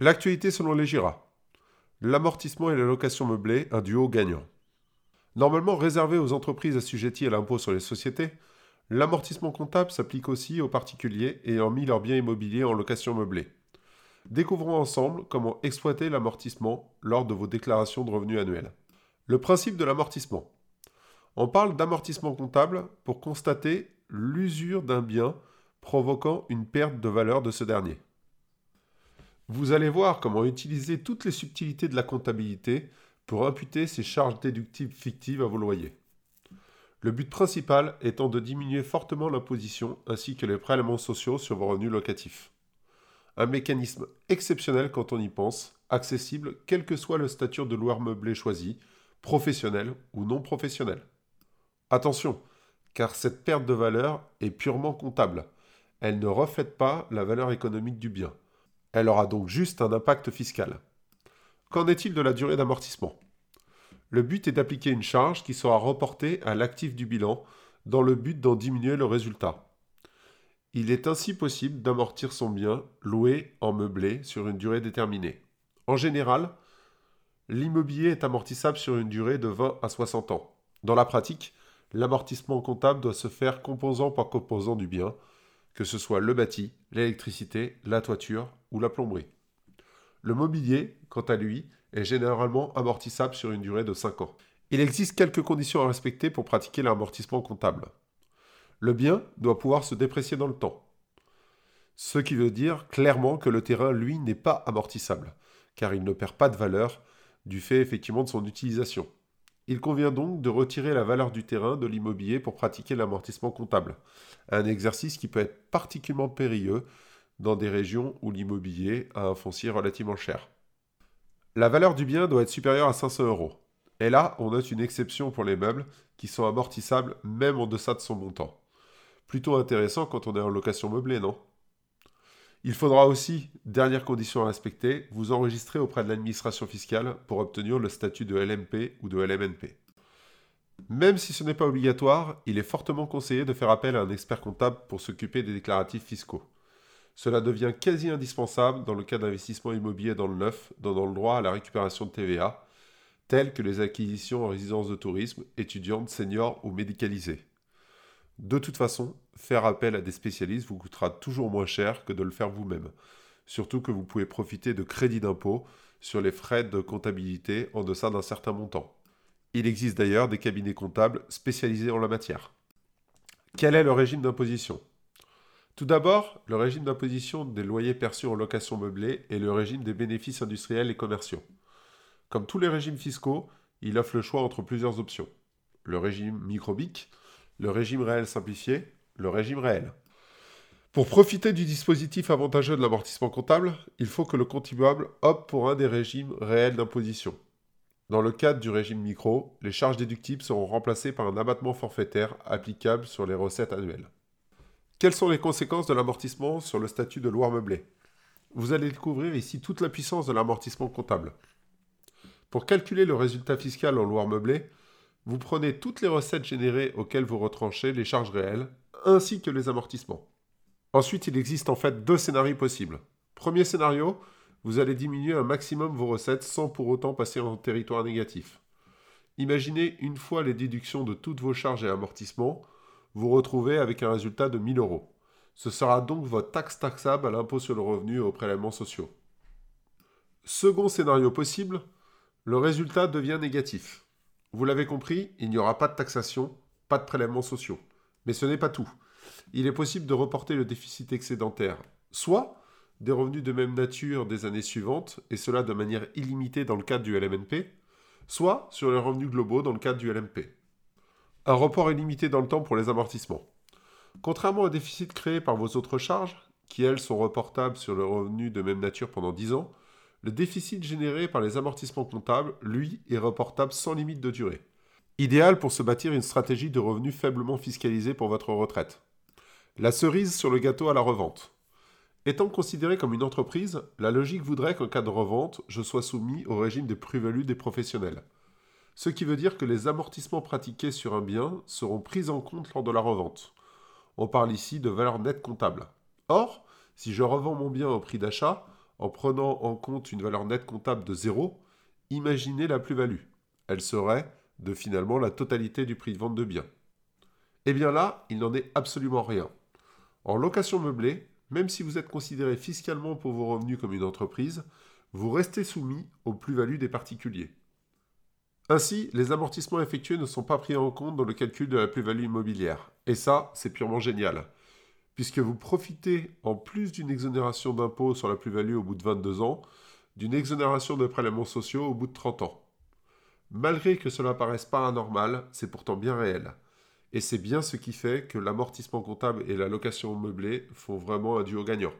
L'actualité selon les GIRA. L'amortissement et la location meublée, un duo gagnant. Normalement réservé aux entreprises assujetties à l'impôt sur les sociétés, l'amortissement comptable s'applique aussi aux particuliers ayant mis leurs biens immobiliers en location meublée. Découvrons ensemble comment exploiter l'amortissement lors de vos déclarations de revenus annuels. Le principe de l'amortissement. On parle d'amortissement comptable pour constater l'usure d'un bien provoquant une perte de valeur de ce dernier. Vous allez voir comment utiliser toutes les subtilités de la comptabilité pour imputer ces charges déductibles fictives à vos loyers. Le but principal étant de diminuer fortement l'imposition ainsi que les prélèvements sociaux sur vos revenus locatifs. Un mécanisme exceptionnel quand on y pense, accessible quel que soit le statut de loueur meublé choisi, professionnel ou non professionnel. Attention, car cette perte de valeur est purement comptable. Elle ne reflète pas la valeur économique du bien. Elle aura donc juste un impact fiscal. Qu'en est-il de la durée d'amortissement? Le but est d'appliquer une charge qui sera reportée à l'actif du bilan dans le but d'en diminuer le résultat. Il est ainsi possible d'amortir son bien loué en meublé sur une durée déterminée. En général, l'immobilier est amortissable sur une durée de 20 à 60 ans. Dans la pratique, l'amortissement comptable doit se faire composant par composant du bien, que ce soit le bâti, l'électricité, la toiture ou la plomberie. Le mobilier, quant à lui, est généralement amortissable sur une durée de 5 ans. Il existe quelques conditions à respecter pour pratiquer l'amortissement comptable. Le bien doit pouvoir se déprécier dans le temps. Ce qui veut dire clairement que le terrain, lui, n'est pas amortissable, car il ne perd pas de valeur du fait effectivement de son utilisation. Il convient donc de retirer la valeur du terrain de l'immobilier pour pratiquer l'amortissement comptable, un exercice qui peut être particulièrement périlleux dans des régions où l'immobilier a un foncier relativement cher. La valeur du bien doit être supérieure à 500 euros. Et là, on note une exception pour les meubles qui sont amortissables même en deçà de son montant. Plutôt intéressant quand on est en location meublée, non? Il faudra aussi, dernière condition à respecter, vous enregistrer auprès de l'administration fiscale pour obtenir le statut de LMP ou de LMNP. Même si ce n'est pas obligatoire, il est fortement conseillé de faire appel à un expert comptable pour s'occuper des déclaratifs fiscaux. Cela devient quasi indispensable dans le cas d'investissements immobiliers dans le neuf, donnant le droit à la récupération de TVA, telles que les acquisitions en résidence de tourisme, étudiantes, seniors ou médicalisées. De toute façon, faire appel à des spécialistes vous coûtera toujours moins cher que de le faire vous-même, surtout que vous pouvez profiter de crédits d'impôt sur les frais de comptabilité en deçà d'un certain montant. Il existe d'ailleurs des cabinets comptables spécialisés en la matière. Quel est le régime d'imposition? Tout d'abord, le régime d'imposition des loyers perçus en location meublée et le régime des bénéfices industriels et commerciaux. Comme tous les régimes fiscaux, il offre le choix entre plusieurs options. Le régime microbique, le régime réel simplifié, le régime réel. Pour profiter du dispositif avantageux de l'amortissement comptable, il faut que le contribuable opte pour un des régimes réels d'imposition. Dans le cadre du régime micro, les charges déductibles seront remplacées par un abattement forfaitaire applicable sur les recettes annuelles. Quelles sont les conséquences de l'amortissement sur le statut de loi meublée Vous allez découvrir ici toute la puissance de l'amortissement comptable. Pour calculer le résultat fiscal en loi meublée, vous prenez toutes les recettes générées auxquelles vous retranchez les charges réelles, ainsi que les amortissements. Ensuite, il existe en fait deux scénarios possibles. Premier scénario, vous allez diminuer un maximum vos recettes sans pour autant passer en territoire négatif. Imaginez une fois les déductions de toutes vos charges et amortissements, vous retrouvez avec un résultat de 1000 euros. Ce sera donc votre taxe taxable à l'impôt sur le revenu et aux prélèvements sociaux. Second scénario possible, le résultat devient négatif. Vous l'avez compris, il n'y aura pas de taxation, pas de prélèvements sociaux. Mais ce n'est pas tout. Il est possible de reporter le déficit excédentaire, soit des revenus de même nature des années suivantes, et cela de manière illimitée dans le cadre du LMNP, soit sur les revenus globaux dans le cadre du LMP. Un report est limité dans le temps pour les amortissements. Contrairement au déficit créé par vos autres charges, qui elles sont reportables sur le revenu de même nature pendant 10 ans, le déficit généré par les amortissements comptables, lui, est reportable sans limite de durée. Idéal pour se bâtir une stratégie de revenus faiblement fiscalisée pour votre retraite. La cerise sur le gâteau à la revente. Étant considéré comme une entreprise, la logique voudrait qu'en cas de revente, je sois soumis au régime des plus-values des professionnels ce qui veut dire que les amortissements pratiqués sur un bien seront pris en compte lors de la revente. On parle ici de valeur nette comptable. Or, si je revends mon bien au prix d'achat, en prenant en compte une valeur nette comptable de 0, imaginez la plus-value. Elle serait de finalement la totalité du prix de vente de biens. Eh bien là, il n'en est absolument rien. En location meublée, même si vous êtes considéré fiscalement pour vos revenus comme une entreprise, vous restez soumis aux plus-values des particuliers. Ainsi, les amortissements effectués ne sont pas pris en compte dans le calcul de la plus-value immobilière. Et ça, c'est purement génial. Puisque vous profitez, en plus d'une exonération d'impôt sur la plus-value au bout de 22 ans, d'une exonération de prélèvements sociaux au bout de 30 ans. Malgré que cela paraisse pas anormal, c'est pourtant bien réel. Et c'est bien ce qui fait que l'amortissement comptable et la location meublée font vraiment un duo gagnant.